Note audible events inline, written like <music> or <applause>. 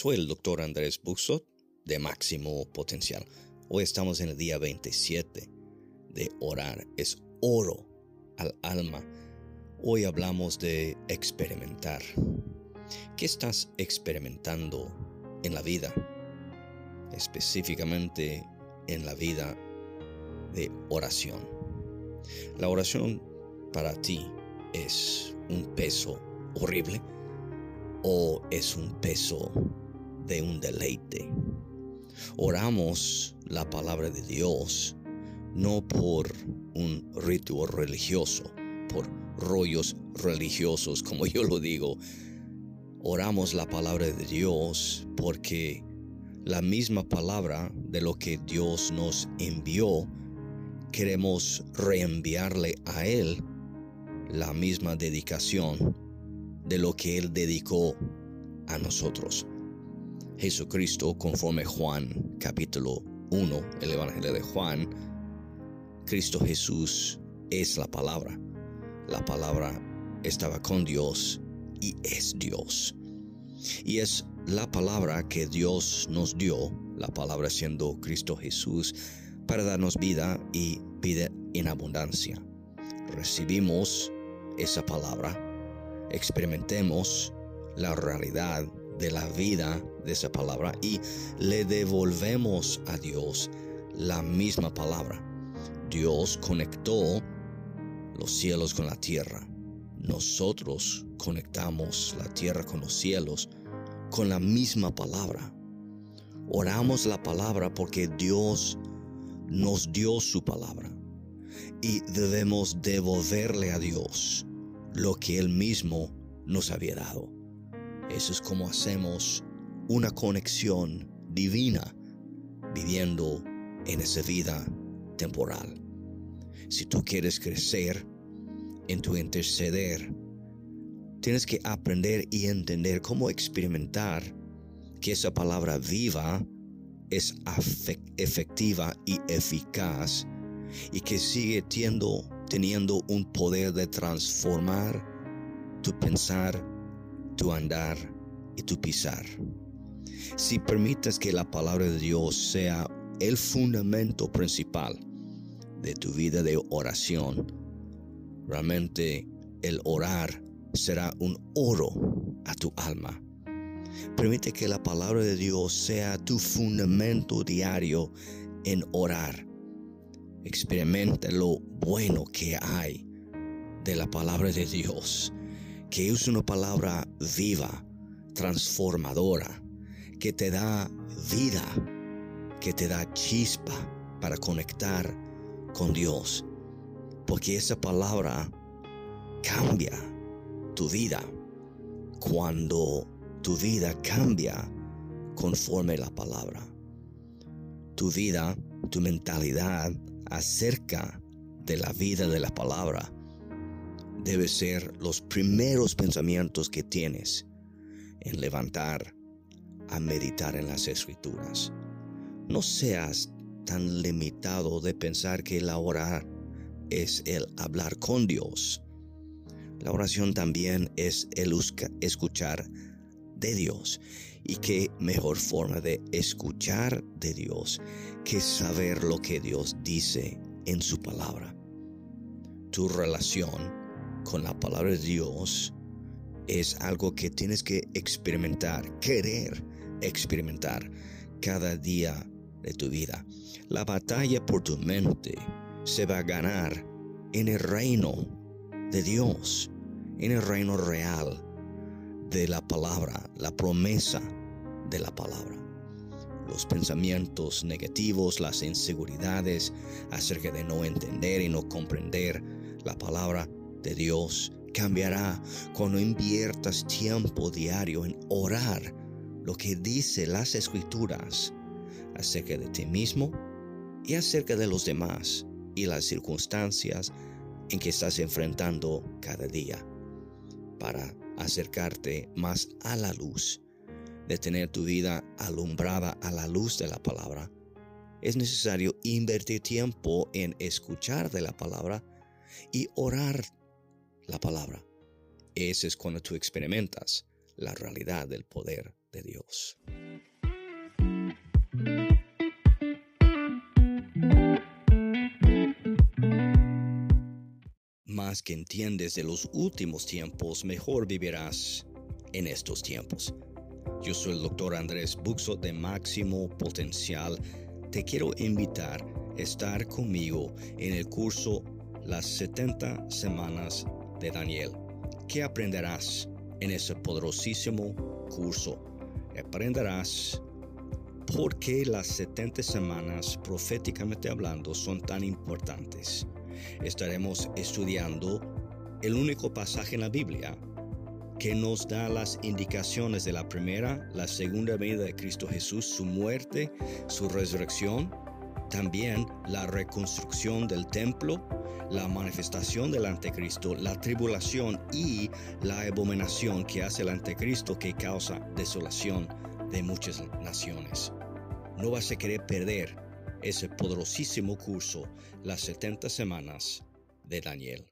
Soy el doctor Andrés Buxot de Máximo Potencial. Hoy estamos en el día 27 de orar. Es oro al alma. Hoy hablamos de experimentar. ¿Qué estás experimentando en la vida? Específicamente en la vida de oración. La oración para ti es un peso horrible o es un peso de un deleite. Oramos la palabra de Dios no por un ritual religioso, por rollos religiosos, <laughs> como yo lo digo. Oramos la palabra de Dios porque la misma palabra de lo que Dios nos envió, queremos reenviarle a Él la misma dedicación de lo que Él dedicó a nosotros. Jesucristo, conforme Juan capítulo 1, el Evangelio de Juan, Cristo Jesús es la palabra. La palabra estaba con Dios y es Dios. Y es la palabra que Dios nos dio, la palabra siendo Cristo Jesús, para darnos vida y vida en abundancia. Recibimos esa palabra experimentemos la realidad de la vida de esa palabra y le devolvemos a Dios la misma palabra. Dios conectó los cielos con la tierra. Nosotros conectamos la tierra con los cielos con la misma palabra. Oramos la palabra porque Dios nos dio su palabra y debemos devolverle a Dios lo que Él mismo nos había dado. Eso es como hacemos una conexión divina viviendo en esa vida temporal. Si tú quieres crecer en tu interceder, tienes que aprender y entender cómo experimentar que esa palabra viva es efectiva y eficaz y que sigue teniendo teniendo un poder de transformar tu pensar, tu andar y tu pisar. Si permites que la palabra de Dios sea el fundamento principal de tu vida de oración, realmente el orar será un oro a tu alma. Permite que la palabra de Dios sea tu fundamento diario en orar Experimenta lo bueno que hay de la palabra de Dios, que es una palabra viva, transformadora, que te da vida, que te da chispa para conectar con Dios. Porque esa palabra cambia tu vida cuando tu vida cambia conforme la palabra. Tu vida, tu mentalidad acerca de la vida de la palabra debe ser los primeros pensamientos que tienes en levantar a meditar en las escrituras. No seas tan limitado de pensar que la orar es el hablar con Dios. La oración también es el escuchar de Dios. Y qué mejor forma de escuchar de Dios que saber lo que Dios dice en su palabra. Tu relación con la palabra de Dios es algo que tienes que experimentar, querer experimentar cada día de tu vida. La batalla por tu mente se va a ganar en el reino de Dios, en el reino real de la palabra, la promesa de la palabra. Los pensamientos negativos, las inseguridades acerca de no entender y no comprender la palabra de Dios cambiará cuando inviertas tiempo diario en orar lo que dice las escrituras acerca de ti mismo y acerca de los demás y las circunstancias en que estás enfrentando cada día para acercarte más a la luz, de tener tu vida alumbrada a la luz de la palabra, es necesario invertir tiempo en escuchar de la palabra y orar la palabra. Ese es cuando tú experimentas la realidad del poder de Dios. Más que entiendes de los últimos tiempos, mejor vivirás en estos tiempos. Yo soy el doctor Andrés Buxo de Máximo Potencial. Te quiero invitar a estar conmigo en el curso Las 70 Semanas de Daniel. ¿Qué aprenderás en ese poderosísimo curso? Aprenderás por qué las 70 semanas, proféticamente hablando, son tan importantes. Estaremos estudiando el único pasaje en la Biblia que nos da las indicaciones de la primera, la segunda venida de Cristo Jesús, su muerte, su resurrección, también la reconstrucción del templo, la manifestación del anticristo, la tribulación y la abominación que hace el anticristo que causa desolación de muchas naciones. No vas a querer perder ese poderosísimo curso, las 70 semanas de Daniel.